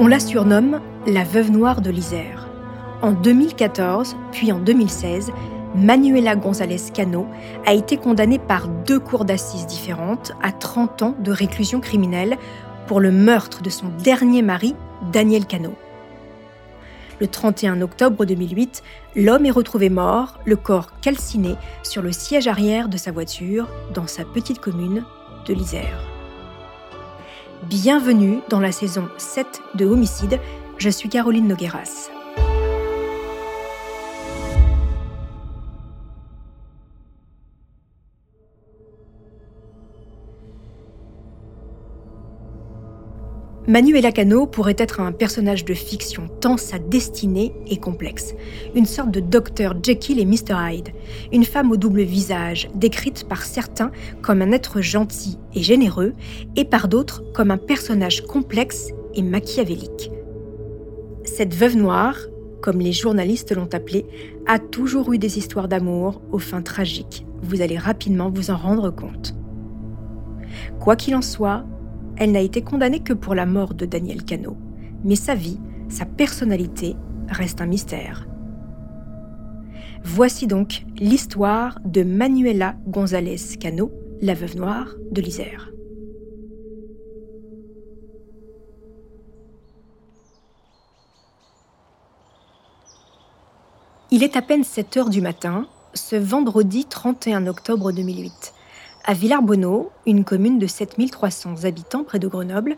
On la surnomme la veuve noire de l'Isère. En 2014, puis en 2016, Manuela González Cano a été condamnée par deux cours d'assises différentes à 30 ans de réclusion criminelle pour le meurtre de son dernier mari, Daniel Cano. Le 31 octobre 2008, l'homme est retrouvé mort, le corps calciné sur le siège arrière de sa voiture dans sa petite commune de l'Isère. Bienvenue dans la saison 7 de Homicide, je suis Caroline Nogueras. Manuela Cano pourrait être un personnage de fiction tant sa destinée est complexe. Une sorte de docteur Jekyll et Mr. Hyde. Une femme au double visage, décrite par certains comme un être gentil et généreux, et par d'autres comme un personnage complexe et machiavélique. Cette veuve noire, comme les journalistes l'ont appelée, a toujours eu des histoires d'amour aux fins tragiques. Vous allez rapidement vous en rendre compte. Quoi qu'il en soit, elle n'a été condamnée que pour la mort de Daniel Cano. Mais sa vie, sa personnalité reste un mystère. Voici donc l'histoire de Manuela González Cano, la veuve noire de l'Isère. Il est à peine 7 heures du matin, ce vendredi 31 octobre 2008 à Villarbonneau, une commune de 7300 habitants près de Grenoble,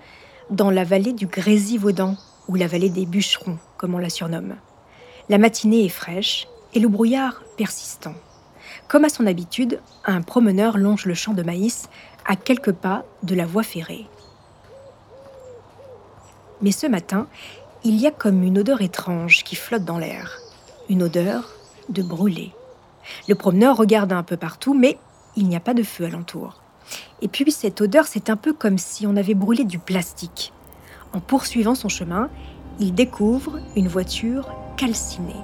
dans la vallée du Grésivaudan, ou la vallée des bûcherons, comme on la surnomme. La matinée est fraîche et le brouillard persistant. Comme à son habitude, un promeneur longe le champ de maïs à quelques pas de la voie ferrée. Mais ce matin, il y a comme une odeur étrange qui flotte dans l'air. Une odeur de brûlé. Le promeneur regarde un peu partout, mais il n'y a pas de feu alentour. Et puis cette odeur, c'est un peu comme si on avait brûlé du plastique. En poursuivant son chemin, il découvre une voiture calcinée.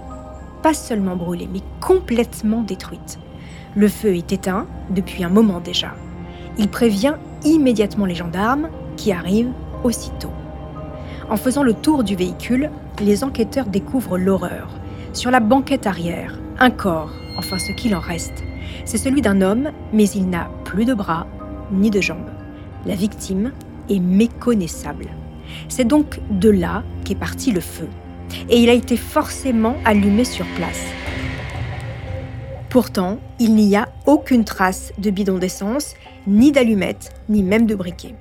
Pas seulement brûlée, mais complètement détruite. Le feu est éteint depuis un moment déjà. Il prévient immédiatement les gendarmes qui arrivent aussitôt. En faisant le tour du véhicule, les enquêteurs découvrent l'horreur. Sur la banquette arrière, un corps, enfin ce qu'il en reste, c'est celui d'un homme, mais il n'a plus de bras ni de jambes. La victime est méconnaissable. C'est donc de là qu'est parti le feu. Et il a été forcément allumé sur place. Pourtant, il n'y a aucune trace de bidon d'essence, ni d'allumette, ni même de briquet.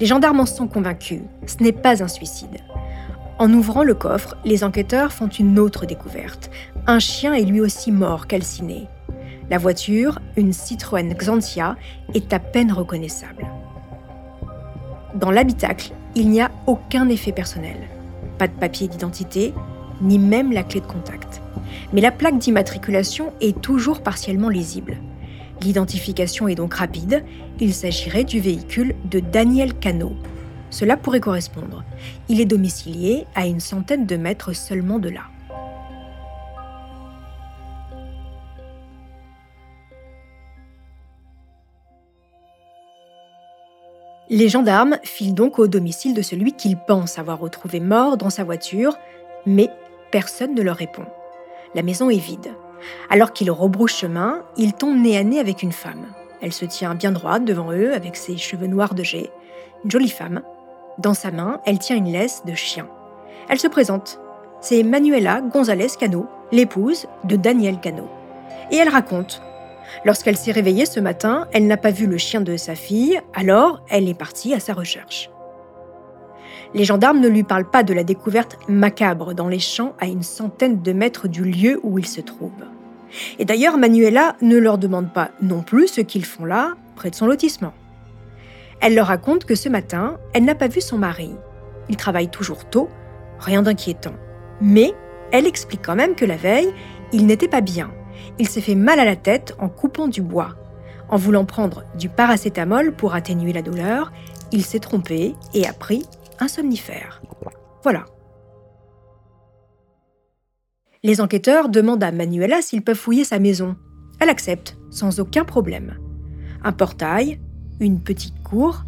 Les gendarmes en sont convaincus, ce n'est pas un suicide. En ouvrant le coffre, les enquêteurs font une autre découverte. Un chien est lui aussi mort, calciné. La voiture, une Citroën Xantia, est à peine reconnaissable. Dans l'habitacle, il n'y a aucun effet personnel. Pas de papier d'identité, ni même la clé de contact. Mais la plaque d'immatriculation est toujours partiellement lisible. L'identification est donc rapide, il s'agirait du véhicule de Daniel Cano. Cela pourrait correspondre. Il est domicilié à une centaine de mètres seulement de là. Les gendarmes filent donc au domicile de celui qu'ils pensent avoir retrouvé mort dans sa voiture, mais personne ne leur répond. La maison est vide. Alors qu'il rebrousse chemin, il tombe nez à nez avec une femme. Elle se tient bien droite devant eux avec ses cheveux noirs de jet. Une jolie femme. Dans sa main, elle tient une laisse de chien. Elle se présente. C'est Manuela González Cano, l'épouse de Daniel Cano. Et elle raconte. Lorsqu'elle s'est réveillée ce matin, elle n'a pas vu le chien de sa fille, alors elle est partie à sa recherche. Les gendarmes ne lui parlent pas de la découverte macabre dans les champs à une centaine de mètres du lieu où il se trouve. Et d'ailleurs, Manuela ne leur demande pas non plus ce qu'ils font là, près de son lotissement. Elle leur raconte que ce matin, elle n'a pas vu son mari. Il travaille toujours tôt, rien d'inquiétant. Mais elle explique quand même que la veille, il n'était pas bien. Il s'est fait mal à la tête en coupant du bois. En voulant prendre du paracétamol pour atténuer la douleur, il s'est trompé et a pris un somnifère. Voilà. Les enquêteurs demandent à Manuela s'ils peuvent fouiller sa maison. Elle accepte, sans aucun problème. Un portail, une petite cour,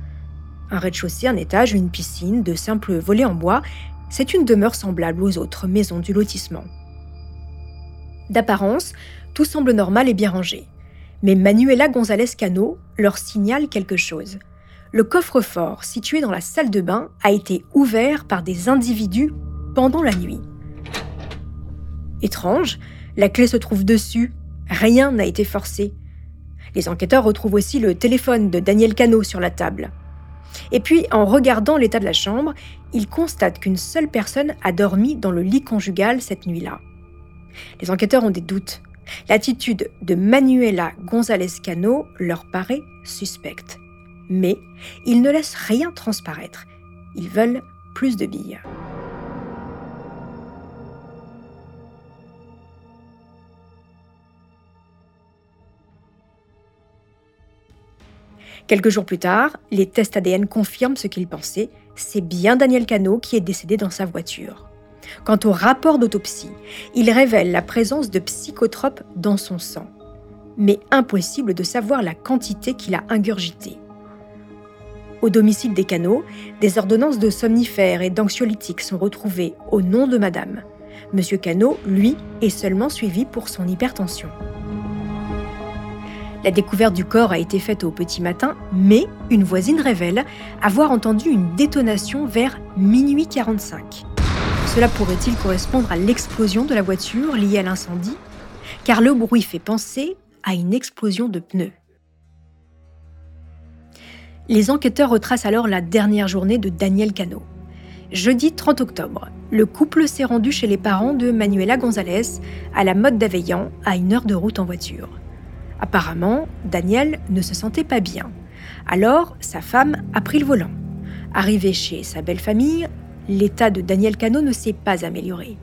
un rez-de-chaussée, un étage, une piscine, de simples volets en bois, c'est une demeure semblable aux autres maisons du lotissement. D'apparence, tout semble normal et bien rangé. Mais Manuela González Cano leur signale quelque chose le coffre-fort situé dans la salle de bain a été ouvert par des individus pendant la nuit. Étrange, la clé se trouve dessus, rien n'a été forcé. Les enquêteurs retrouvent aussi le téléphone de Daniel Cano sur la table. Et puis, en regardant l'état de la chambre, ils constatent qu'une seule personne a dormi dans le lit conjugal cette nuit-là. Les enquêteurs ont des doutes. L'attitude de Manuela González Cano leur paraît suspecte mais ils ne laissent rien transparaître. Ils veulent plus de billes. Quelques jours plus tard, les tests ADN confirment ce qu'ils pensaient. C'est bien Daniel Cano qui est décédé dans sa voiture. Quant au rapport d'autopsie, il révèle la présence de psychotropes dans son sang. Mais impossible de savoir la quantité qu'il a ingurgité. Au domicile des canaux, des ordonnances de somnifères et d'anxiolytiques sont retrouvées au nom de madame. Monsieur Cano, lui, est seulement suivi pour son hypertension. La découverte du corps a été faite au petit matin, mais une voisine révèle avoir entendu une détonation vers minuit 45. Cela pourrait-il correspondre à l'explosion de la voiture liée à l'incendie? Car le bruit fait penser à une explosion de pneus. Les enquêteurs retracent alors la dernière journée de Daniel Cano. Jeudi 30 octobre, le couple s'est rendu chez les parents de Manuela González à la mode d'Aveillan, à une heure de route en voiture. Apparemment, Daniel ne se sentait pas bien. Alors, sa femme a pris le volant. Arrivé chez sa belle famille, l'état de Daniel Cano ne s'est pas amélioré.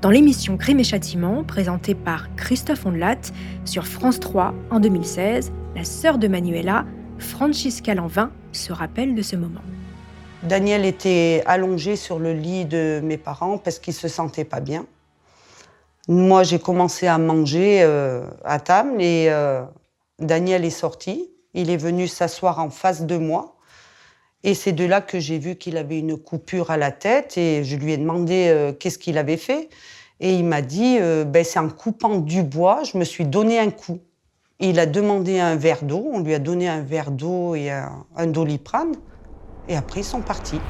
Dans l'émission Crime et Châtiment, présentée par Christophe Ondelat sur France 3 en 2016, la sœur de Manuela Francisca Lanvin se rappelle de ce moment. Daniel était allongé sur le lit de mes parents parce qu'il se sentait pas bien. Moi, j'ai commencé à manger euh, à table et euh, Daniel est sorti. Il est venu s'asseoir en face de moi. Et c'est de là que j'ai vu qu'il avait une coupure à la tête et je lui ai demandé euh, qu'est-ce qu'il avait fait. Et il m'a dit, ben, c'est en coupant du bois, je me suis donné un coup. Il a demandé un verre d'eau, on lui a donné un verre d'eau et un, doliprane, et après ils sont partis.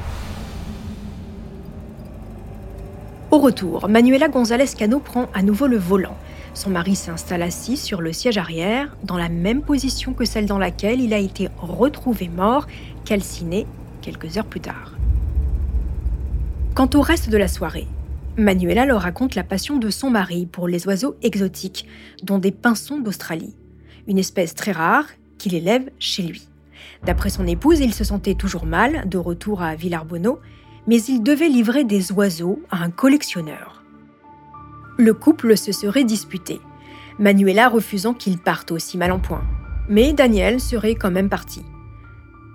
Au retour, Manuela González Cano prend à nouveau le volant. Son mari s'installe assis sur le siège arrière, dans la même position que celle dans laquelle il a été retrouvé mort, calciné quelques heures plus tard. Quant au reste de la soirée, Manuela leur raconte la passion de son mari pour les oiseaux exotiques, dont des pinsons d'Australie une espèce très rare qu'il élève chez lui. D'après son épouse, il se sentait toujours mal de retour à Villarbonneau, mais il devait livrer des oiseaux à un collectionneur. Le couple se serait disputé, Manuela refusant qu'il parte aussi mal en point. Mais Daniel serait quand même parti.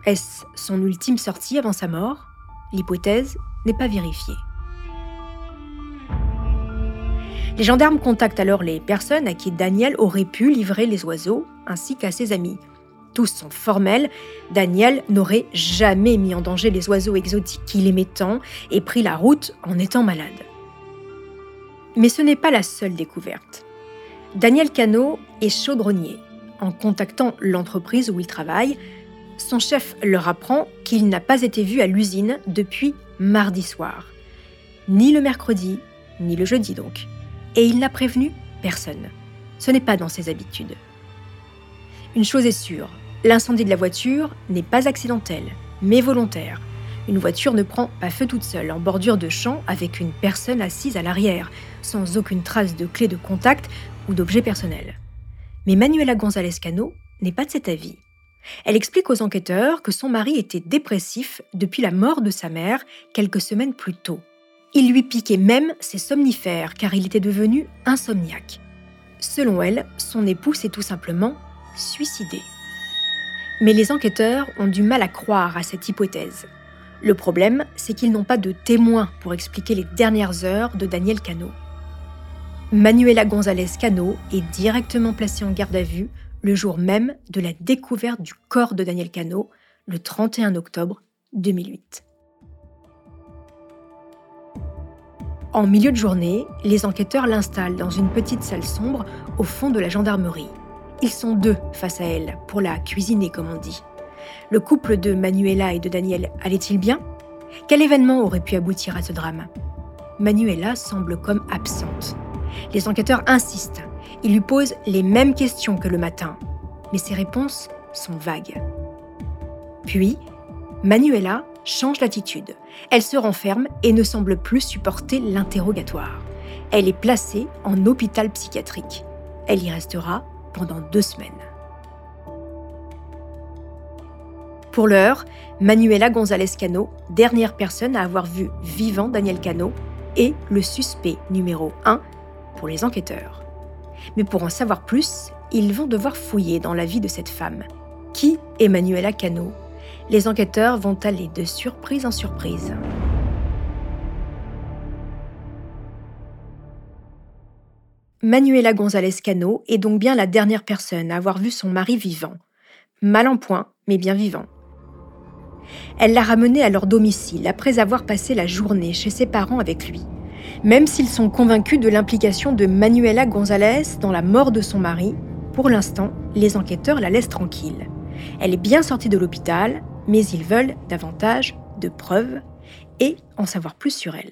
Est-ce son ultime sortie avant sa mort? L'hypothèse n'est pas vérifiée. Les gendarmes contactent alors les personnes à qui Daniel aurait pu livrer les oiseaux, ainsi qu'à ses amis. Tous sont formels, Daniel n'aurait jamais mis en danger les oiseaux exotiques qu'il aimait tant et pris la route en étant malade. Mais ce n'est pas la seule découverte. Daniel Cano est chaudronnier. En contactant l'entreprise où il travaille, son chef leur apprend qu'il n'a pas été vu à l'usine depuis mardi soir. Ni le mercredi, ni le jeudi donc. Et il n'a prévenu personne. Ce n'est pas dans ses habitudes. Une chose est sûre, l'incendie de la voiture n'est pas accidentel, mais volontaire. Une voiture ne prend pas feu toute seule en bordure de champ avec une personne assise à l'arrière, sans aucune trace de clé de contact ou d'objet personnel. Mais Manuela González Cano n'est pas de cet avis. Elle explique aux enquêteurs que son mari était dépressif depuis la mort de sa mère quelques semaines plus tôt. Il lui piquait même ses somnifères car il était devenu insomniaque. Selon elle, son époux s'est tout simplement suicidé. Mais les enquêteurs ont du mal à croire à cette hypothèse. Le problème, c'est qu'ils n'ont pas de témoins pour expliquer les dernières heures de Daniel Cano. Manuela González Cano est directement placée en garde à vue le jour même de la découverte du corps de Daniel Cano, le 31 octobre 2008. En milieu de journée, les enquêteurs l'installent dans une petite salle sombre au fond de la gendarmerie. Ils sont deux face à elle, pour la cuisiner comme on dit. Le couple de Manuela et de Daniel allait-il bien? Quel événement aurait pu aboutir à ce drame? Manuela semble comme absente. Les enquêteurs insistent. Ils lui posent les mêmes questions que le matin, mais ses réponses sont vagues. Puis, Manuela change d'attitude. Elle se renferme et ne semble plus supporter l'interrogatoire. Elle est placée en hôpital psychiatrique. Elle y restera pendant deux semaines. Pour l'heure, Manuela González Cano, dernière personne à avoir vu vivant Daniel Cano, est le suspect numéro 1 pour les enquêteurs. Mais pour en savoir plus, ils vont devoir fouiller dans la vie de cette femme. Qui est Manuela Cano? Les enquêteurs vont aller de surprise en surprise. Manuela González Cano est donc bien la dernière personne à avoir vu son mari vivant. Mal en point, mais bien vivant. Elle l'a ramené à leur domicile après avoir passé la journée chez ses parents avec lui. Même s'ils sont convaincus de l'implication de Manuela González dans la mort de son mari, pour l'instant, les enquêteurs la laissent tranquille. Elle est bien sortie de l'hôpital, mais ils veulent davantage de preuves et en savoir plus sur elle.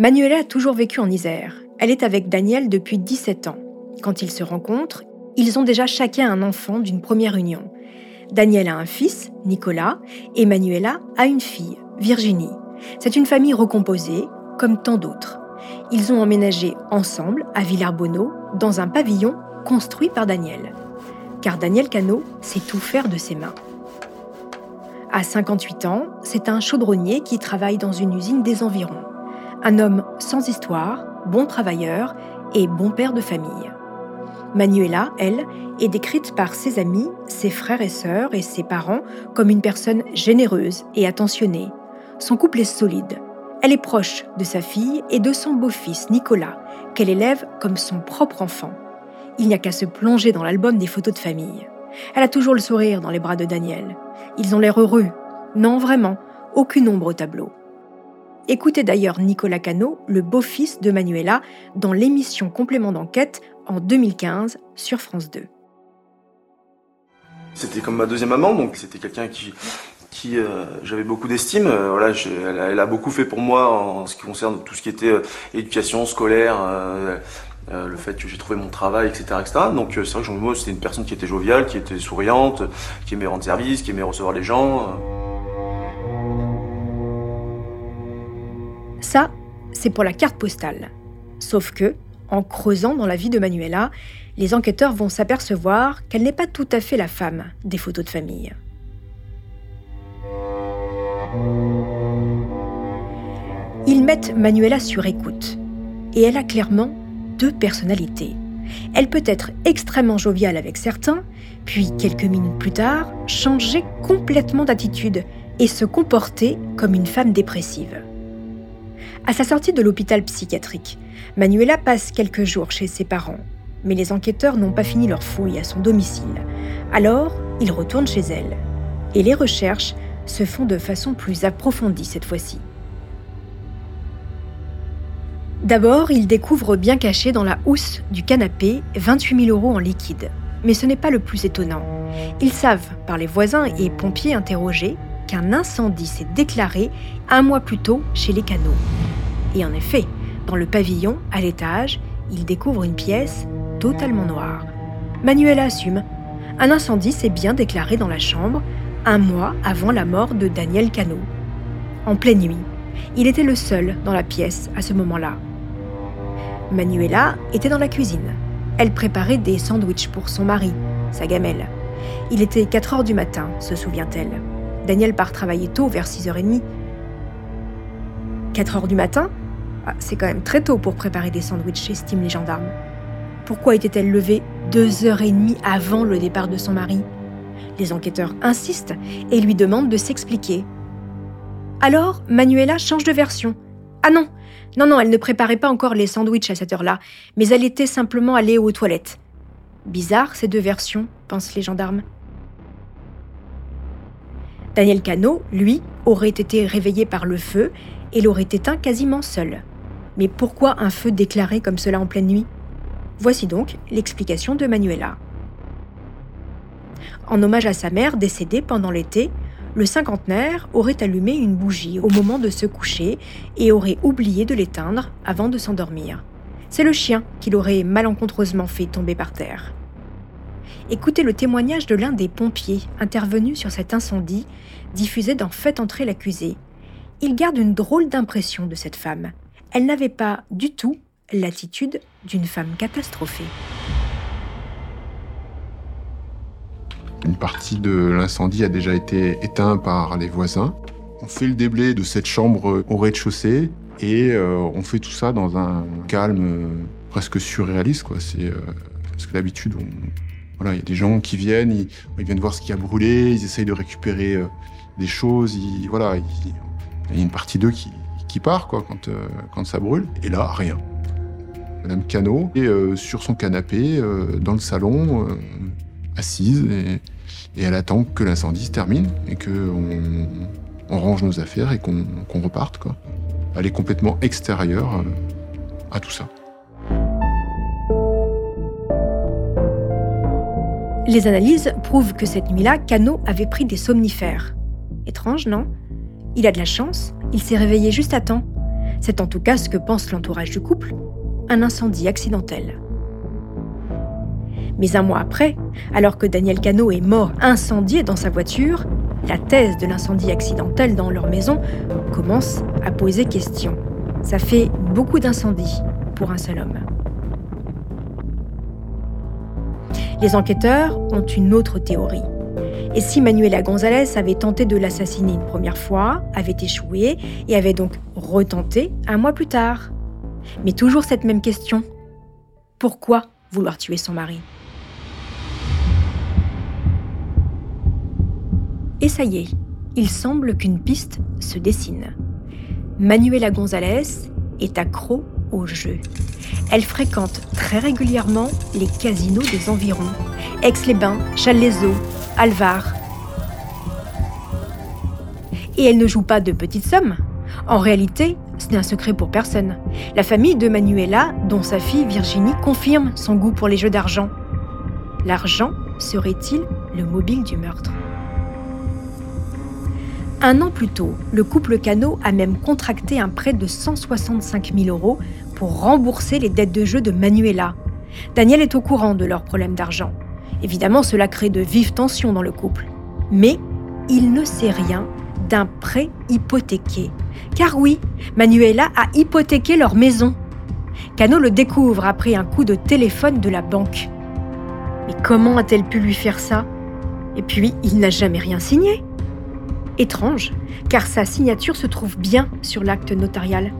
Manuela a toujours vécu en Isère. Elle est avec Daniel depuis 17 ans. Quand ils se rencontrent, ils ont déjà chacun un enfant d'une première union. Daniel a un fils, Nicolas, et Manuela a une fille, Virginie. C'est une famille recomposée, comme tant d'autres. Ils ont emménagé ensemble à Villarbonneau, dans un pavillon construit par Daniel. Car Daniel Cano sait tout faire de ses mains. À 58 ans, c'est un chaudronnier qui travaille dans une usine des environs. Un homme sans histoire, bon travailleur et bon père de famille. Manuela, elle, est décrite par ses amis, ses frères et sœurs et ses parents comme une personne généreuse et attentionnée. Son couple est solide. Elle est proche de sa fille et de son beau-fils, Nicolas, qu'elle élève comme son propre enfant. Il n'y a qu'à se plonger dans l'album des photos de famille. Elle a toujours le sourire dans les bras de Daniel. Ils ont l'air heureux. Non, vraiment, aucune ombre au tableau. Écoutez d'ailleurs Nicolas Cano, le beau-fils de Manuela, dans l'émission Complément d'enquête en 2015 sur France 2. C'était comme ma deuxième maman, donc c'était quelqu'un qui, qui j'avais beaucoup d'estime. voilà, elle, a beaucoup fait pour moi en, ce qui concerne tout ce qui était éducation scolaire, le fait que j'ai trouvé mon travail, etc.. Donc c'est vrai que Jean c'était une personne qui était joviale, qui était souriante, qui aimait rendre service, qui aimait recevoir les gens. Ça, c'est pour la carte postale. Sauf que, en creusant dans la vie de Manuela, les enquêteurs vont s'apercevoir qu'elle n'est pas tout à fait la femme des photos de famille. Ils mettent Manuela sur écoute, et elle a clairement deux personnalités. Elle peut être extrêmement joviale avec certains, puis quelques minutes plus tard, changer complètement d'attitude et se comporter comme une femme dépressive. À sa sortie de l'hôpital psychiatrique, Manuela passe quelques jours chez ses parents, mais les enquêteurs n'ont pas fini leur fouille à son domicile. Alors, ils retournent chez elle. Et les recherches se font de façon plus approfondie cette fois-ci. D'abord, ils découvrent bien caché dans la housse du canapé 28 000 euros en liquide. Mais ce n'est pas le plus étonnant. Ils savent, par les voisins et pompiers interrogés, qu'un incendie s'est déclaré un mois plus tôt chez les canaux. Et en effet, dans le pavillon, à l'étage, ils découvrent une pièce totalement noire. Manuel assume. Un incendie s'est bien déclaré dans la chambre un mois avant la mort de Daniel Cano. En pleine nuit, il était le seul dans la pièce à ce moment-là. Manuela était dans la cuisine. Elle préparait des sandwichs pour son mari, sa gamelle. Il était 4 heures du matin, se souvient-elle. Daniel part travailler tôt, vers 6h30. 4 heures du matin? Ah, C'est quand même très tôt pour préparer des sandwichs, estiment les gendarmes. Pourquoi était-elle levée deux heures et demie avant le départ de son mari? Les enquêteurs insistent et lui demandent de s'expliquer. Alors, Manuela change de version. Ah non, non, non, elle ne préparait pas encore les sandwichs à cette heure-là, mais elle était simplement allée aux toilettes. Bizarre ces deux versions, pensent les gendarmes. Daniel Cano, lui, aurait été réveillé par le feu et l'aurait éteint quasiment seul. Mais pourquoi un feu déclaré comme cela en pleine nuit? Voici donc l'explication de Manuela. En hommage à sa mère décédée pendant l'été, le cinquantenaire aurait allumé une bougie au moment de se coucher et aurait oublié de l'éteindre avant de s'endormir. C'est le chien qui l'aurait malencontreusement fait tomber par terre. Écoutez le témoignage de l'un des pompiers intervenus sur cet incendie, diffusé dans Faites entrer l'accusé. Il garde une drôle d'impression de cette femme. Elle n'avait pas du tout l'attitude d'une femme catastrophée. Une partie de l'incendie a déjà été éteinte par les voisins. On fait le déblai de cette chambre au rez-de-chaussée et euh, on fait tout ça dans un calme euh, presque surréaliste. C'est, euh, parce que d'habitude, on, voilà, il y a des gens qui viennent, ils, viennent voir ce qui a brûlé, ils essayent de récupérer euh, des choses. voilà, il y a une partie d'eux qui, part quoi, quand, euh, quand ça brûle. Et là, rien. Madame Cano est euh, sur son canapé, dans le salon, assise, et, elle attend que l'incendie se termine et qu'on on range nos affaires et qu'on reparte. Quoi. Elle est complètement extérieure à tout ça. Les analyses prouvent que cette nuit-là, Cano avait pris des somnifères. Étrange, non? Il a de la chance, il s'est réveillé juste à temps. C'est en tout cas ce que pense l'entourage du couple. Un incendie accidentel. Mais un mois après, alors que Daniel Cano est mort incendié dans sa voiture, la thèse de l'incendie accidentel dans leur maison commence à poser question. Ça fait beaucoup d'incendies pour un seul homme. Les enquêteurs ont une autre théorie. Et si Manuela González avait tenté de l'assassiner une première fois, avait échoué et avait donc retenté un mois plus tard Mais toujours cette même question. Pourquoi vouloir tuer son mari? Et ça y est, il semble qu'une piste se dessine. Manuela González est accro au jeu. Elle fréquente très régulièrement les casinos des environs. Aix-les-Bains, Challes-les-Eaux, Alvar. Et elle ne joue pas de petites sommes. En réalité, ce n'est un secret pour personne. La famille de Manuela, dont sa fille Virginie, confirme son goût pour les jeux d'argent. L'argent serait-il le mobile du meurtre? Un an plus tôt, le couple Cano a même contracté un prêt de 165 000 euros pour rembourser les dettes de jeu de Manuela. Daniel est au courant de leurs problèmes d'argent. Évidemment, cela crée de vives tensions dans le couple. Mais il ne sait rien d'un prêt hypothéqué. Car oui, Manuela a hypothéqué leur maison. Cano le découvre après un coup de téléphone de la banque. Mais comment a-t-elle pu lui faire ça? Et puis, il n'a jamais rien signé. Étrange, car sa signature se trouve bien sur l'acte notarial.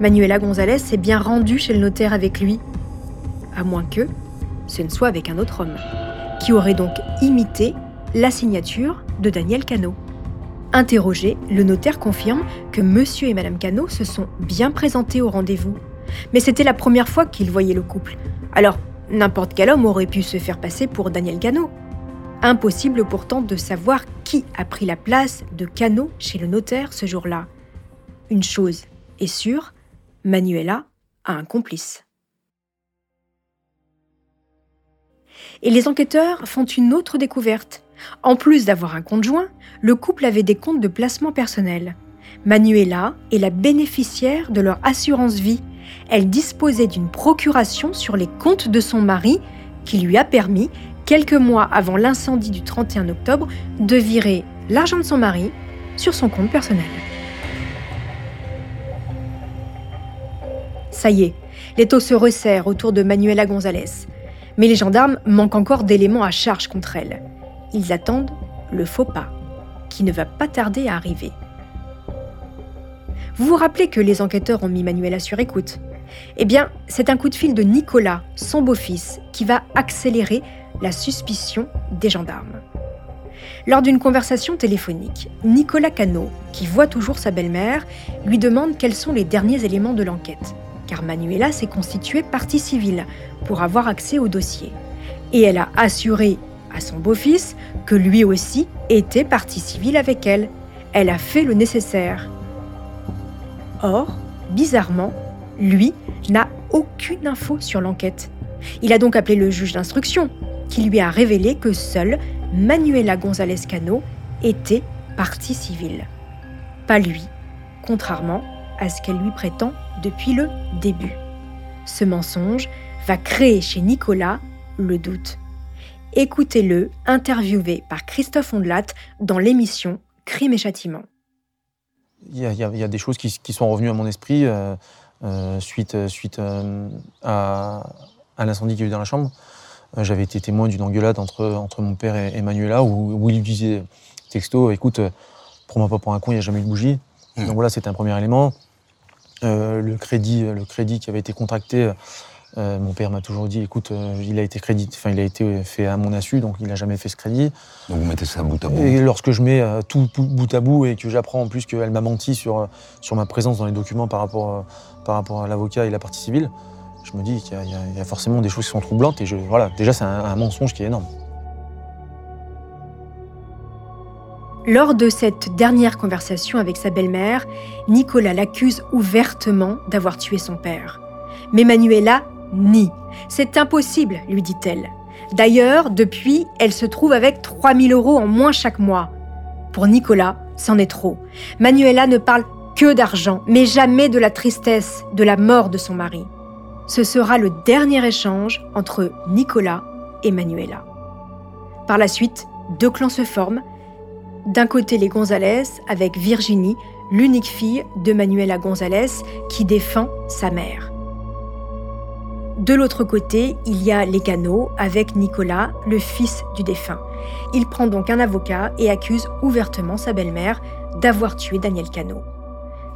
Manuela Gonzalez s'est bien rendue chez le notaire avec lui. À moins que ce ne soit avec un autre homme, qui aurait donc imité la signature de Daniel Cano. Interrogé, le notaire confirme que monsieur et madame Cano se sont bien présentés au rendez-vous. Mais c'était la première fois qu'ils voyaient le couple. Alors, n'importe quel homme aurait pu se faire passer pour Daniel Cano. Impossible pourtant de savoir qui a pris la place de Cano chez le notaire ce jour-là. Une chose est sûre, Manuela a un complice. Et les enquêteurs font une autre découverte. En plus d'avoir un conjoint, le couple avait des comptes de placement personnel. Manuela est la bénéficiaire de leur assurance vie. Elle disposait d'une procuration sur les comptes de son mari qui lui a permis quelques mois avant l'incendie du 31 octobre, de virer l'argent de son mari sur son compte personnel. Ça y est, les taux se resserrent autour de Manuela González. Mais les gendarmes manquent encore d'éléments à charge contre elle. Ils attendent le faux pas, qui ne va pas tarder à arriver. Vous vous rappelez que les enquêteurs ont mis Manuela sur écoute Eh bien, c'est un coup de fil de Nicolas, son beau-fils, qui va accélérer la suspicion des gendarmes. Lors d'une conversation téléphonique, Nicolas Cano, qui voit toujours sa belle-mère, lui demande quels sont les derniers éléments de l'enquête, car Manuela s'est constituée partie civile pour avoir accès au dossier. Et elle a assuré à son beau-fils que lui aussi était partie civile avec elle. Elle a fait le nécessaire. Or, bizarrement, lui n'a aucune info sur l'enquête. Il a donc appelé le juge d'instruction, qui lui a révélé que seule Manuela González Cano était partie civile. Pas lui, contrairement à ce qu'elle lui prétend depuis le début. Ce mensonge va créer chez Nicolas le doute. Écoutez-le, interviewé par Christophe Ondelat dans l'émission Crime et Châtiment. Il y, a, des choses qui, sont revenues à mon esprit euh, euh, suite, suite euh, à, à l'incendie qu'il y a eu dans la chambre. J'avais été témoin d'une engueulade entre, entre mon père et, Manuela où, il lui disait texto écoute, prends-moi pas pour un con, il n'y a jamais eu de bougie. Mmh. Donc voilà, c'était un premier élément. Euh, le, crédit, le crédit qui avait été contracté, mon père m'a toujours dit écoute, il, a été crédit, il a été fait à mon insu, donc il n'a jamais fait ce crédit. Donc vous mettez ça bout à bout Et lorsque je mets tout, bout à bout et que j'apprends en plus qu'elle m'a menti sur, sur ma présence dans les documents par rapport, par rapport à l'avocat et la partie civile, je me dis qu'il y, a forcément des choses qui sont troublantes et je, voilà, déjà c'est un, mensonge qui est énorme. Lors de cette dernière conversation avec sa belle-mère, Nicolas l'accuse ouvertement d'avoir tué son père. Mais Manuela nie. C'est impossible, lui dit-elle. D'ailleurs, depuis, elle se trouve avec 3000 euros en moins chaque mois. Pour Nicolas, c'en est trop. Manuela ne parle que d'argent, mais jamais de la tristesse, de la mort de son mari. Ce sera le dernier échange entre Nicolas et Manuela. Par la suite, deux clans se forment. D'un côté, les Gonzalez avec Virginie, l'unique fille de Manuela Gonzalez qui défend sa mère. De l'autre côté, il y a les Cano avec Nicolas, le fils du défunt. Il prend donc un avocat et accuse ouvertement sa belle-mère d'avoir tué Daniel Cano.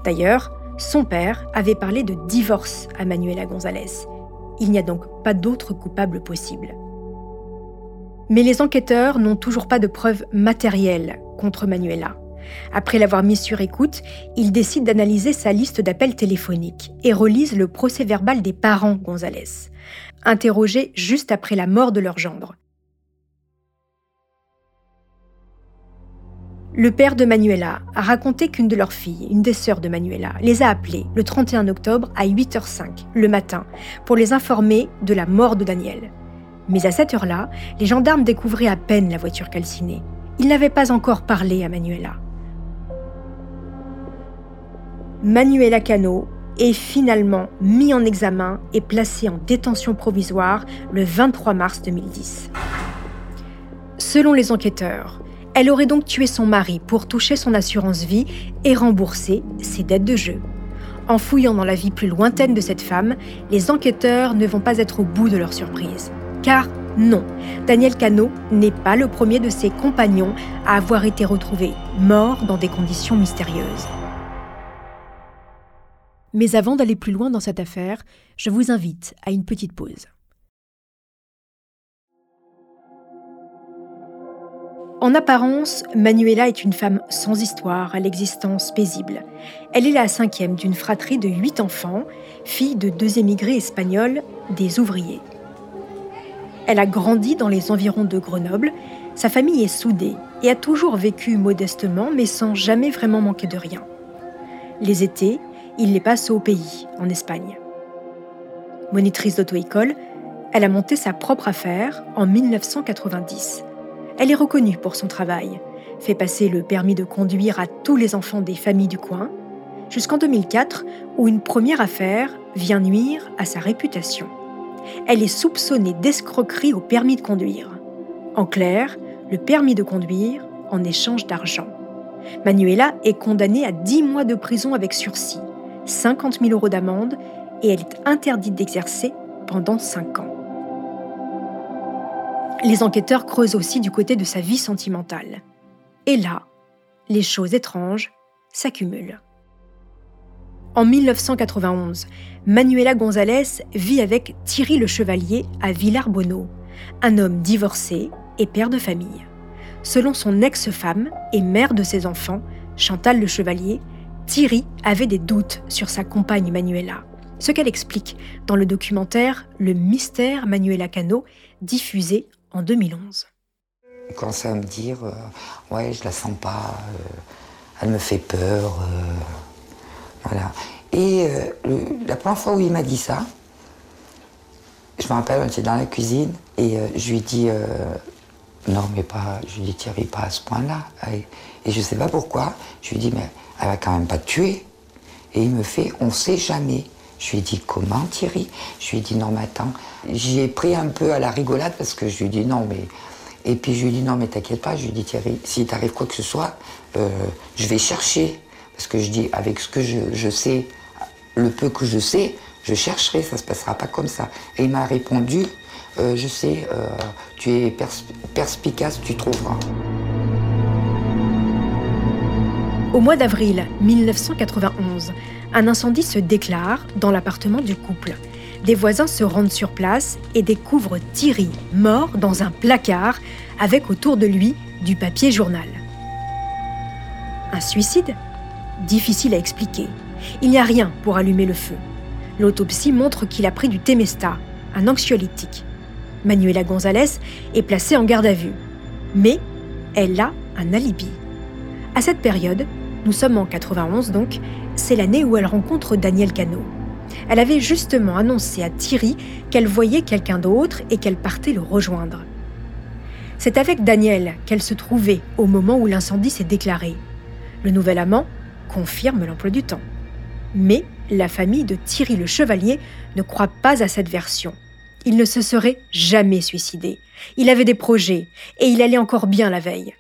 D'ailleurs, son père avait parlé de divorce à Manuela González. Il n'y a donc pas d'autre coupable possible. Mais les enquêteurs n'ont toujours pas de preuves matérielles contre Manuela. Après l'avoir mis sur écoute, ils décident d'analyser sa liste d'appels téléphoniques et relisent le procès verbal des parents González, interrogés juste après la mort de leur gendre. Le père de Manuela a raconté qu'une de leurs filles, une des sœurs de Manuela, les a appelés le 31 octobre à 8h05 le matin pour les informer de la mort de Daniel. Mais à cette heure-là, les gendarmes découvraient à peine la voiture calcinée. Ils n'avaient pas encore parlé à Manuela. Manuela Cano est finalement mis en examen et placée en détention provisoire le 23 mars 2010. Selon les enquêteurs, elle aurait donc tué son mari pour toucher son assurance vie et rembourser ses dettes de jeu. En fouillant dans la vie plus lointaine de cette femme, les enquêteurs ne vont pas être au bout de leur surprise. Car non, Daniel Cano n'est pas le premier de ses compagnons à avoir été retrouvé mort dans des conditions mystérieuses. Mais avant d'aller plus loin dans cette affaire, je vous invite à une petite pause. En apparence, Manuela est une femme sans histoire, à l'existence paisible. Elle est la cinquième d'une fratrie de huit enfants, fille de deux émigrés espagnols, des ouvriers. Elle a grandi dans les environs de Grenoble, sa famille est soudée et a toujours vécu modestement mais sans jamais vraiment manquer de rien. Les étés, il les passe au pays, en Espagne. Monitrice d'auto-école, elle a monté sa propre affaire en 1990. Elle est reconnue pour son travail, fait passer le permis de conduire à tous les enfants des familles du coin, jusqu'en 2004 où une première affaire vient nuire à sa réputation. Elle est soupçonnée d'escroquerie au permis de conduire. En clair, le permis de conduire en échange d'argent. Manuela est condamnée à 10 mois de prison avec sursis, 50 000 euros d'amende et elle est interdite d'exercer pendant 5 ans les enquêteurs creusent aussi du côté de sa vie sentimentale. Et là, les choses étranges s'accumulent. En 1991, Manuela González vit avec Thierry le Chevalier à Villarbonneau, un homme divorcé et père de famille. Selon son ex-femme et mère de ses enfants, Chantal le Chevalier, Thierry avait des doutes sur sa compagne Manuela, ce qu'elle explique dans le documentaire Le mystère Manuela Cano, diffusé en 2011. Quand ça me dire, euh, ouais, je la sens pas, euh, elle me fait peur, euh, voilà. Et la première fois où il m'a dit ça, je me rappelle, on était dans la cuisine et je lui dis, non, mais pas, je lui dis, Thierry, pas à ce point-là. Et, je sais pas pourquoi, je lui dis, mais elle va quand même pas te tuer. Et il me fait, on sait jamais. Je lui ai dit comment Thierry? Je lui ai dit non mais attends. J'y ai pris un peu à la rigolade parce que je lui ai dit non mais... Et puis je lui ai dit non mais t'inquiète pas, je lui ai dit Thierry, s'il t'arrive quoi que ce soit, euh, je vais chercher. Parce que je dis avec ce que je, sais, le peu que je sais, je chercherai, ça se passera pas comme ça. Et il m'a répondu, euh, je sais, euh, tu es perspicace, tu trouveras. Au mois d'avril 1991, un incendie se déclare dans l'appartement du couple. Des voisins se rendent sur place et découvrent Thierry mort dans un placard avec autour de lui du papier journal. Un suicide? Difficile à expliquer. Il n'y a rien pour allumer le feu. L'autopsie montre qu'il a pris du Temesta, un anxiolytique. Manuela González est placée en garde à vue. Mais elle a un alibi. À cette période, nous sommes en 91 donc, c'est l'année où elle rencontre Daniel Cano. Elle avait justement annoncé à Thierry qu'elle voyait quelqu'un d'autre et qu'elle partait le rejoindre. C'est avec Daniel qu'elle se trouvait au moment où l'incendie s'est déclaré. Le nouvel amant confirme l'emploi du temps. Mais la famille de Thierry le Chevalier ne croit pas à cette version. Il ne se serait jamais suicidé. Il avait des projets et il allait encore bien la veille.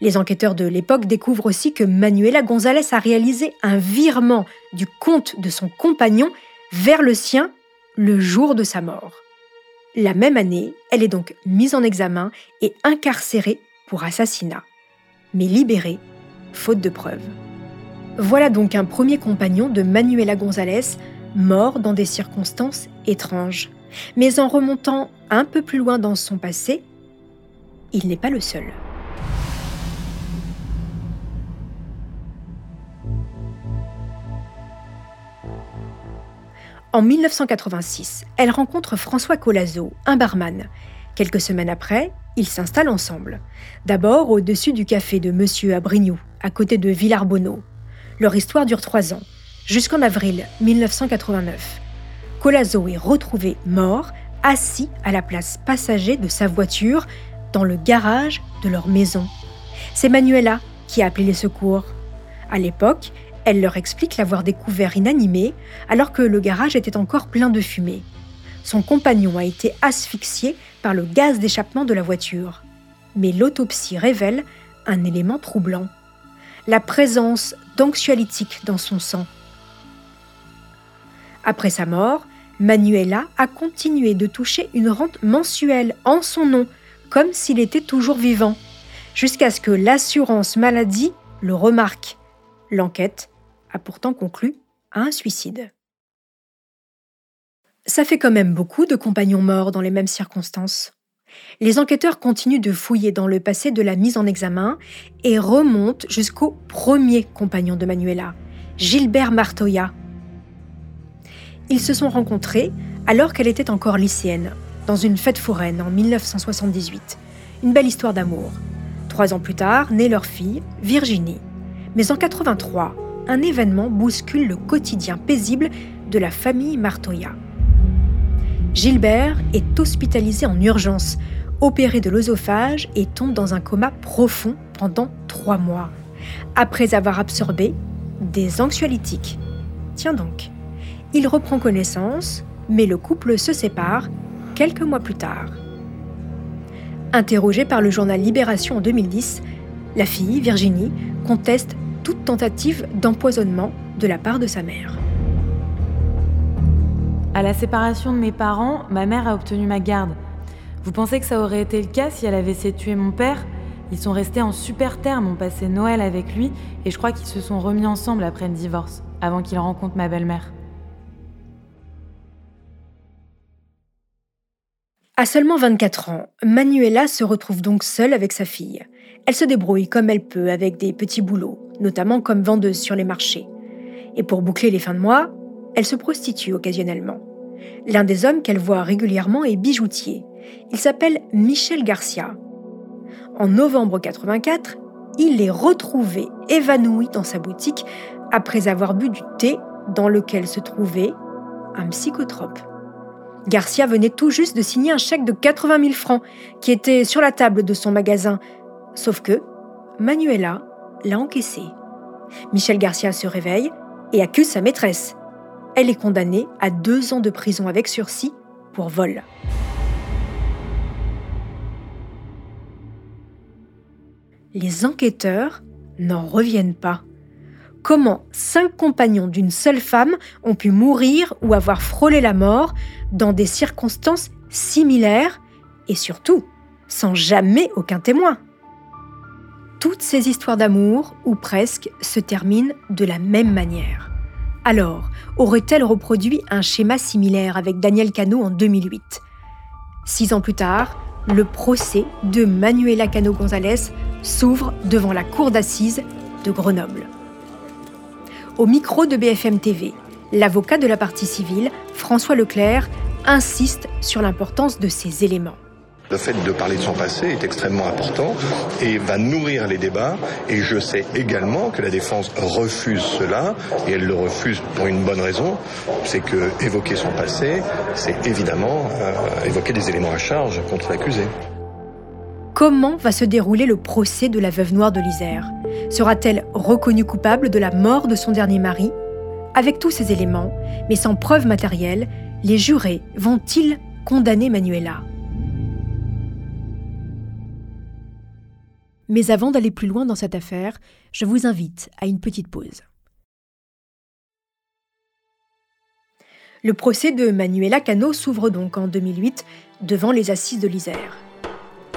Les enquêteurs de l'époque découvrent aussi que Manuela González a réalisé un virement du compte de son compagnon vers le sien le jour de sa mort. La même année, elle est donc mise en examen et incarcérée pour assassinat, mais libérée, faute de preuves. Voilà donc un premier compagnon de Manuela González, mort dans des circonstances étranges. Mais en remontant un peu plus loin dans son passé, il n'est pas le seul. En 1986, elle rencontre François Colazo, un barman. Quelques semaines après, ils s'installent ensemble. D'abord au-dessus du café de Monsieur à à côté de Villarbonneau. Leur histoire dure trois ans, jusqu'en avril 1989. Colazo est retrouvé mort, assis à la place passager de sa voiture, dans le garage de leur maison. C'est Manuela qui a appelé les secours. À l'époque, Elle leur explique l'avoir découvert inanimé alors que le garage était encore plein de fumée. Son compagnon a été asphyxié par le gaz d'échappement de la voiture. Mais l'autopsie révèle un élément troublant. La présence d'anxiolytiques dans son sang. Après sa mort, Manuela a continué de toucher une rente mensuelle en son nom, comme s'il était toujours vivant, jusqu'à ce que l'assurance maladie le remarque. L'enquête a pourtant conclu à un suicide. Ça fait quand même beaucoup de compagnons morts dans les mêmes circonstances. Les enquêteurs continuent de fouiller dans le passé de la mise en examen et remontent jusqu'au premier compagnon de Manuela, Gilbert Martoya. Ils se sont rencontrés alors qu'elle était encore lycéenne, dans une fête foraine en 1978. Une belle histoire d'amour. Trois ans plus tard, naît leur fille, Virginie. Mais en 83, un événement bouscule le quotidien paisible de la famille Martoya. Gilbert est hospitalisé en urgence, opéré de l'œsophage et tombe dans un coma profond pendant trois mois, après avoir absorbé des anxiolytiques. Tiens donc, il reprend connaissance, mais le couple se sépare quelques mois plus tard. Interrogée par le journal Libération en 2010, la fille, Virginie, conteste toute tentative d'empoisonnement de la part de sa mère. À la séparation de mes parents, ma mère a obtenu ma garde. Vous pensez que ça aurait été le cas si elle avait essayé de tuer mon père? Ils sont restés en super termes, ont passé Noël avec lui, et je crois qu'ils se sont remis ensemble après le divorce, avant qu'il rencontre ma belle-mère. À seulement 24 ans, Manuela se retrouve donc seule avec sa fille. Elle se débrouille comme elle peut avec des petits boulots, notamment comme vendeuse sur les marchés. Et pour boucler les fins de mois, elle se prostitue occasionnellement. L'un des hommes qu'elle voit régulièrement est bijoutier. Il s'appelle Michel Garcia. En novembre 84, il est retrouvé évanoui dans sa boutique après avoir bu du thé dans lequel se trouvait un psychotrope. Garcia venait tout juste de signer un chèque de 80 000 francs qui était sur la table de son magasin. Sauf que Manuela l'a encaissé. Michel Garcia se réveille et accuse sa maîtresse elle est condamnée à deux ans de prison avec sursis pour vol. Les enquêteurs n'en reviennent pas. Comment cinq compagnons d'une seule femme ont pu mourir ou avoir frôlé la mort dans des circonstances similaires et surtout sans jamais aucun témoin? Toutes ces histoires d'amour, ou presque, se terminent de la même manière. Alors, aurait-elle reproduit un schéma similaire avec Daniel Cano en 2008 Six ans plus tard, le procès de Manuela Cano González s'ouvre devant la cour d'assises de Grenoble. Au micro de BFM TV, l'avocat de la partie civile, François Leclerc, insiste sur l'importance de ces éléments. Le fait de parler de son passé est extrêmement important et va nourrir les débats. Et je sais également que la défense refuse cela, et elle le refuse pour une bonne raison, c'est que évoquer son passé, c'est évidemment euh, évoquer des éléments à charge contre l'accusé. Comment va se dérouler le procès de la veuve noire de l'Isère Sera-t-elle reconnue coupable de la mort de son dernier mari? Avec tous ces éléments, mais sans preuve matérielle, les jurés vont-ils condamner Manuela? Mais avant d'aller plus loin dans cette affaire, je vous invite à une petite pause. Le procès de Manuela Cano s'ouvre donc en 2008 devant les assises de l'Isère.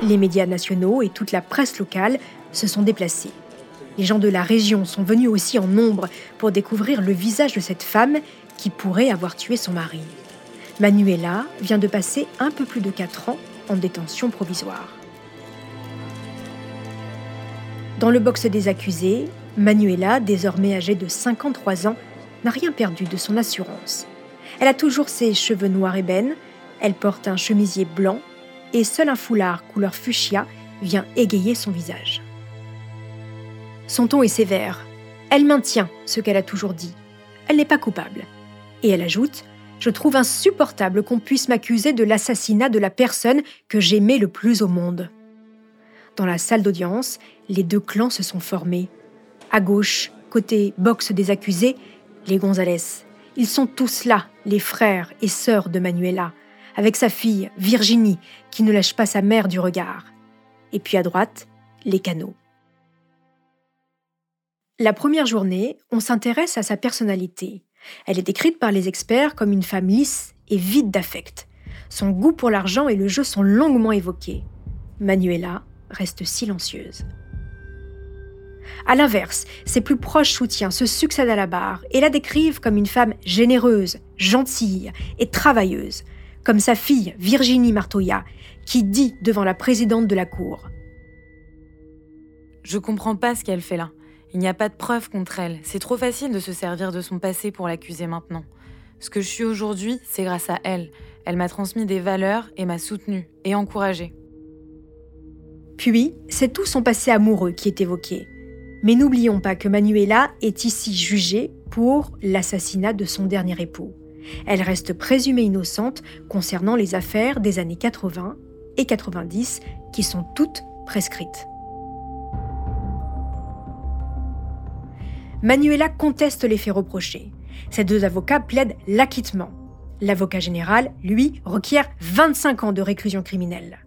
Les médias nationaux et toute la presse locale se sont déplacés. Les gens de la région sont venus aussi en nombre pour découvrir le visage de cette femme qui pourrait avoir tué son mari. Manuela vient de passer un peu plus de 4 ans en détention provisoire. Dans le box des accusés, Manuela, désormais âgée de 53 ans, n'a rien perdu de son assurance. Elle a toujours ses cheveux noirs ébène, elle porte un chemisier blanc et seul un foulard couleur fuchsia vient égayer son visage. Son ton est sévère. Elle maintient ce qu'elle a toujours dit. Elle n'est pas coupable. Et elle ajoute Je trouve insupportable qu'on puisse m'accuser de l'assassinat de la personne que j'aimais le plus au monde. Dans la salle d'audience, les deux clans se sont formés. À gauche, côté box des accusés, les Gonzalez. Ils sont tous là, les frères et sœurs de Manuela, avec sa fille, Virginie, qui ne lâche pas sa mère du regard. Et puis à droite, les canaux. La première journée, on s'intéresse à sa personnalité. Elle est décrite par les experts comme une femme lisse et vide d'affect. Son goût pour l'argent et le jeu sont longuement évoqués. Manuela reste silencieuse. À l'inverse, ses plus proches soutiens se succèdent à la barre et la décrivent comme une femme généreuse, gentille et travailleuse, comme sa fille Virginie Martoya, qui dit devant la présidente de la Cour Je comprends pas ce qu'elle fait là. Il n'y a pas de preuves contre elle. C'est trop facile de se servir de son passé pour l'accuser maintenant. Ce que je suis aujourd'hui, c'est grâce à elle. Elle m'a transmis des valeurs et m'a soutenue et encouragée. Puis, c'est tout son passé amoureux qui est évoqué. Mais n'oublions pas que Manuela est ici jugée pour l'assassinat de son dernier époux. Elle reste présumée innocente concernant les affaires des années 80 et 90 qui sont toutes prescrites. Manuela conteste les faits reprochés. Ses deux avocats plaident l'acquittement. L'avocat général, lui, requiert 25 ans de réclusion criminelle.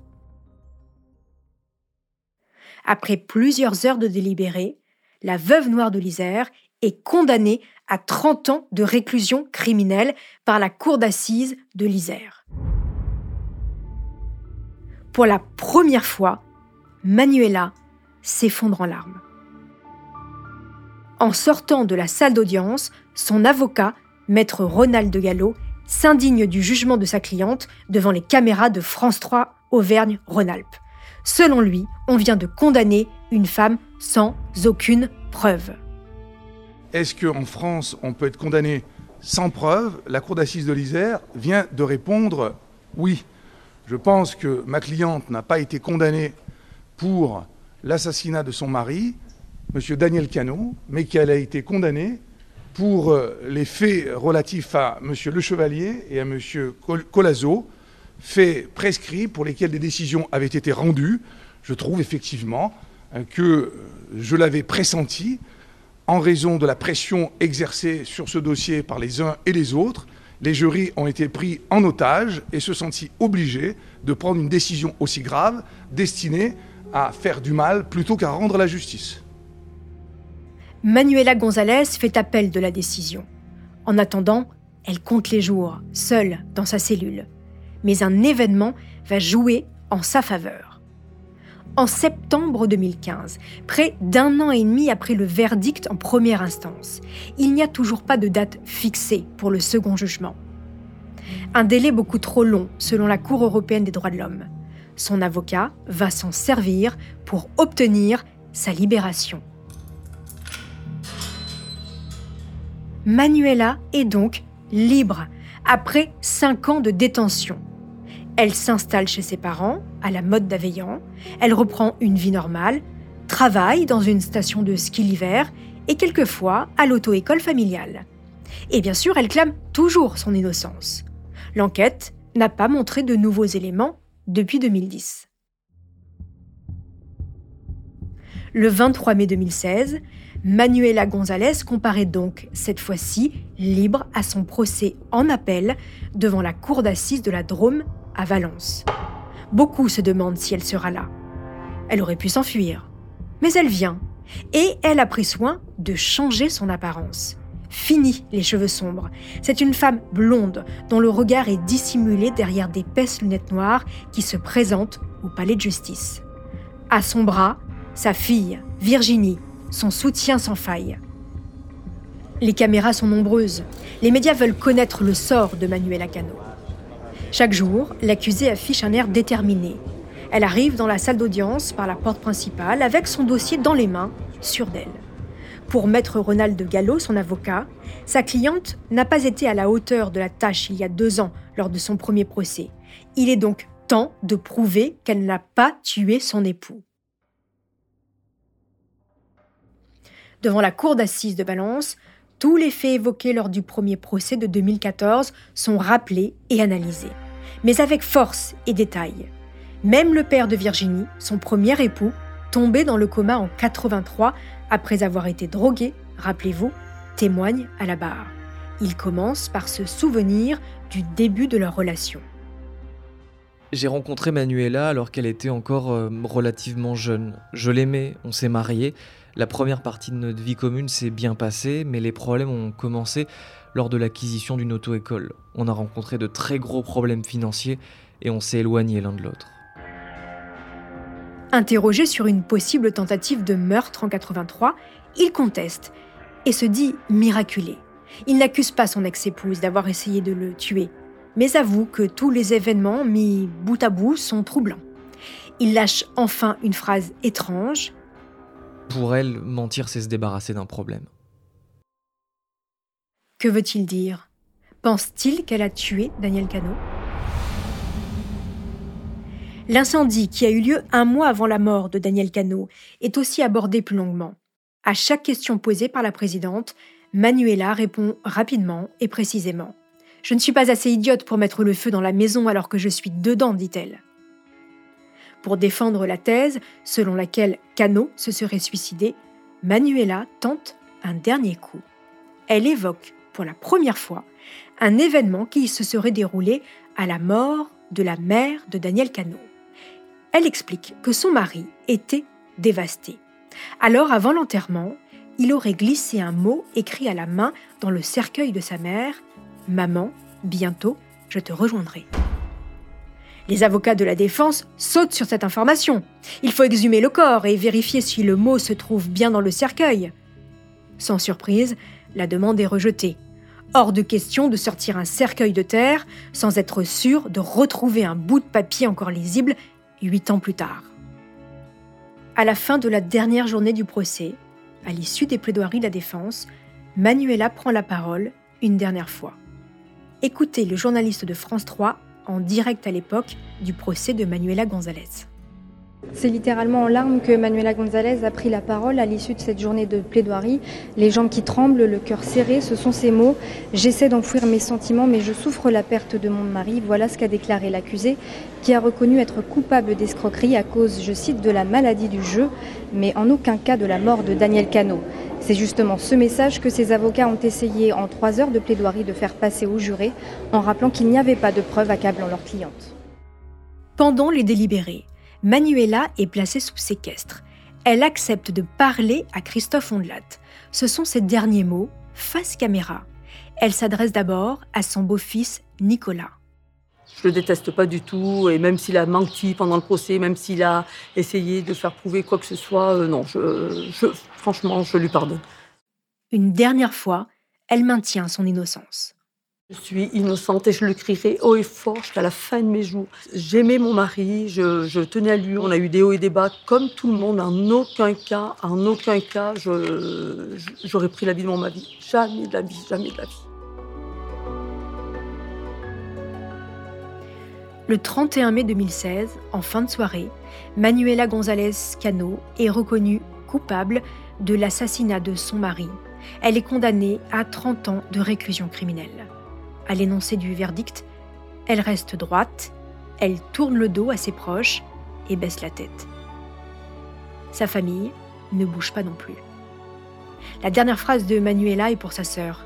Après plusieurs heures de délibéré, la veuve noire de l'Isère est condamnée à 30 ans de réclusion criminelle par la cour d'assises de l'Isère. Pour la première fois, Manuela s'effondre en larmes. En sortant de la salle d'audience, son avocat, maître Ronald de Gallo, s'indigne du jugement de sa cliente devant les caméras de France 3 Auvergne-Rhône-Alpes. Selon lui, on vient de condamner une femme sans aucune preuve. Est-ce qu'en France, on peut être condamné sans preuve? La Cour d'assises de l'Isère vient de répondre oui. Je pense que ma cliente n'a pas été condamnée pour l'assassinat de son mari, M. Daniel Cano, mais qu'elle a été condamnée pour euh, les faits relatifs à M. Le Chevalier et à M. Colazo, faits prescrits pour lesquels des décisions avaient été rendues. Je trouve effectivement euh, que euh, je l'avais pressenti en raison de la pression exercée sur ce dossier par les uns et les autres. Les jurys ont été pris en otage et se sentis obligés de prendre une décision aussi grave destinée à faire du mal plutôt qu'à rendre la justice. Manuela González fait appel de la décision. En attendant, elle compte les jours, seule dans sa cellule. Mais un événement va jouer en sa faveur. En septembre 2015, près d'un an et demi après le verdict en première instance, il n'y a toujours pas de date fixée pour le second jugement. Un délai beaucoup trop long selon la Cour européenne des droits de l'homme. Son avocat va s'en servir pour obtenir sa libération. Manuela est donc libre après cinq ans de détention. Elle s'installe chez ses parents, à la mode d'Aveillant, elle reprend une vie normale, travaille dans une station de ski l'hiver et quelquefois à l'auto-école familiale. Et bien sûr, elle clame toujours son innocence. L'enquête n'a pas montré de nouveaux éléments depuis 2010. Le 23 mai 2016, Manuela González comparaît donc, cette fois-ci, libre à son procès en appel devant la cour d'assises de la Drôme à Valence. Beaucoup se demandent si elle sera là. Elle aurait pu s'enfuir. Mais elle vient, et elle a pris soin de changer son apparence. Fini les cheveux sombres. C'est une femme blonde dont le regard est dissimulé derrière d'épaisses lunettes noires qui se présentent au palais de justice. À son bras, sa fille, Virginie, son soutien sans faille. Les caméras sont nombreuses. Les médias veulent connaître le sort de Manuela Cano. Chaque jour, l'accusée affiche un air déterminé. Elle arrive dans la salle d'audience par la porte principale avec son dossier dans les mains, sûre d'elle. Pour maître Ronald Gallo, son avocat, sa cliente n'a pas été à la hauteur de la tâche il y a deux ans lors de son premier procès. Il est donc temps de prouver qu'elle n'a pas tué son époux. Devant la cour d'assises de Valence, tous les faits évoqués lors du premier procès de 2014 sont rappelés et analysés, mais avec force et détail. Même le père de Virginie, son premier époux, tombé dans le coma en 83 après avoir été drogué, rappelez-vous, témoigne à la barre. Il commence par se souvenir du début de leur relation. J'ai rencontré Manuela alors qu'elle était encore euh, relativement jeune. Je l'aimais, on s'est mariés. La première partie de notre vie commune s'est bien passée, mais les problèmes ont commencé lors de l'acquisition d'une auto-école. On a rencontré de très gros problèmes financiers et on s'est éloignés l'un de l'autre. Interrogé sur une possible tentative de meurtre en 83, il conteste et se dit miraculé. Il n'accuse pas son ex-épouse d'avoir essayé de le tuer, mais avoue que tous les événements mis bout à bout sont troublants. Il lâche enfin une phrase étrange. Pour elle, mentir, c'est se débarrasser d'un problème. Que veut-il dire? Pense-t-il qu'elle a tué Daniel Cano? L'incendie qui a eu lieu un mois avant la mort de Daniel Cano est aussi abordé plus longuement. À chaque question posée par la présidente, Manuela répond rapidement et précisément. Je ne suis pas assez idiote pour mettre le feu dans la maison alors que je suis dedans, dit-elle. Pour défendre la thèse selon laquelle Cano se serait suicidé, Manuela tente un dernier coup. Elle évoque, pour la première fois, un événement qui se serait déroulé à la mort de la mère de Daniel Cano. Elle explique que son mari était dévasté. Alors, avant l'enterrement, il aurait glissé un mot écrit à la main dans le cercueil de sa mère Maman, bientôt, je te rejoindrai. Les avocats de la défense sautent sur cette information. Il faut exhumer le corps et vérifier si le mot se trouve bien dans le cercueil. Sans surprise, la demande est rejetée. Hors de question de sortir un cercueil de terre sans être sûr de retrouver un bout de papier encore lisible huit ans plus tard. À la fin de la dernière journée du procès, à l'issue des plaidoiries de la défense, Manuela prend la parole une dernière fois. Écoutez le journaliste de France 3 en direct à l'époque du procès de Manuela González. C'est littéralement en larmes que Manuela González a pris la parole à l'issue de cette journée de plaidoirie. Les jambes qui tremblent, le cœur serré, ce sont ces mots. J'essaie d'enfouir mes sentiments, mais je souffre la perte de mon mari. Voilà ce qu'a déclaré l'accusé, qui a reconnu être coupable d'escroquerie à cause, je cite, de la maladie du jeu, mais en aucun cas de la mort de Daniel Cano. C'est justement ce message que ses avocats ont essayé en trois heures de plaidoirie de faire passer aux jurés, en rappelant qu'il n'y avait pas de preuves accablant leur cliente. Pendant les délibérés, Manuela est placée sous séquestre. Elle accepte de parler à Christophe Ondelat. Ce sont ses derniers mots, face caméra. Elle s'adresse d'abord à son beau-fils Nicolas. Je le déteste pas du tout, et même s'il a menti pendant le procès, même s'il a essayé de faire prouver quoi que ce soit, euh, non, je, franchement, je lui pardonne. Une dernière fois, elle maintient son innocence. Je suis innocente et je le crierai haut et fort jusqu'à la fin de mes jours. J'aimais mon mari, je, tenais à lui. On a eu des hauts et des bas comme tout le monde. En aucun cas, en aucun cas, j'aurais pris la vie de mon mari. Jamais de la vie, jamais de la vie. Le 31 mai 2016, en fin de soirée, Manuela González Cano est reconnue coupable de l'assassinat de son mari. Elle est condamnée à 30 ans de réclusion criminelle. À l'énoncé du verdict, elle reste droite, elle tourne le dos à ses proches et baisse la tête. Sa famille ne bouge pas non plus. La dernière phrase de Manuela est pour sa sœur.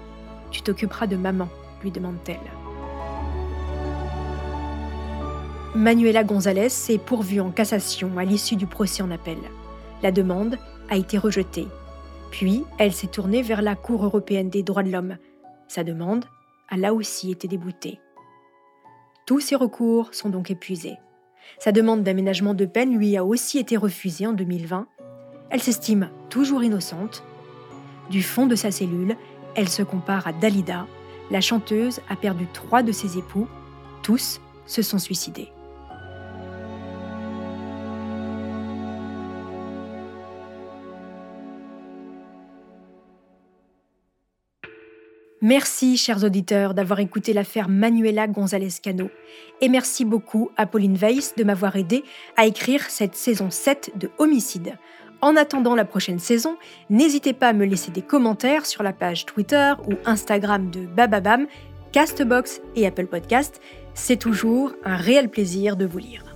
Tu t'occuperas de maman, lui demande-t-elle. Manuela González s'est pourvue en cassation à l'issue du procès en appel. La demande a été rejetée. Puis, elle s'est tournée vers la Cour européenne des droits de l'homme. Sa demande a là aussi été déboutée. Tous ses recours sont donc épuisés. Sa demande d'aménagement de peine lui a aussi été refusée en 2020. Elle s'estime toujours innocente. Du fond de sa cellule, elle se compare à Dalida. La chanteuse a perdu trois de ses époux. Tous se sont suicidés. Merci, chers auditeurs, d'avoir écouté l'affaire Manuela González Cano. Et merci beaucoup à Pauline Weiss de m'avoir aidé à écrire cette saison 7 de Homicide. En attendant la prochaine saison, n'hésitez pas à me laisser des commentaires sur la page Twitter ou Instagram de Bababam, Castbox et Apple Podcast. C'est toujours un réel plaisir de vous lire.